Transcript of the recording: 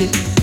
it.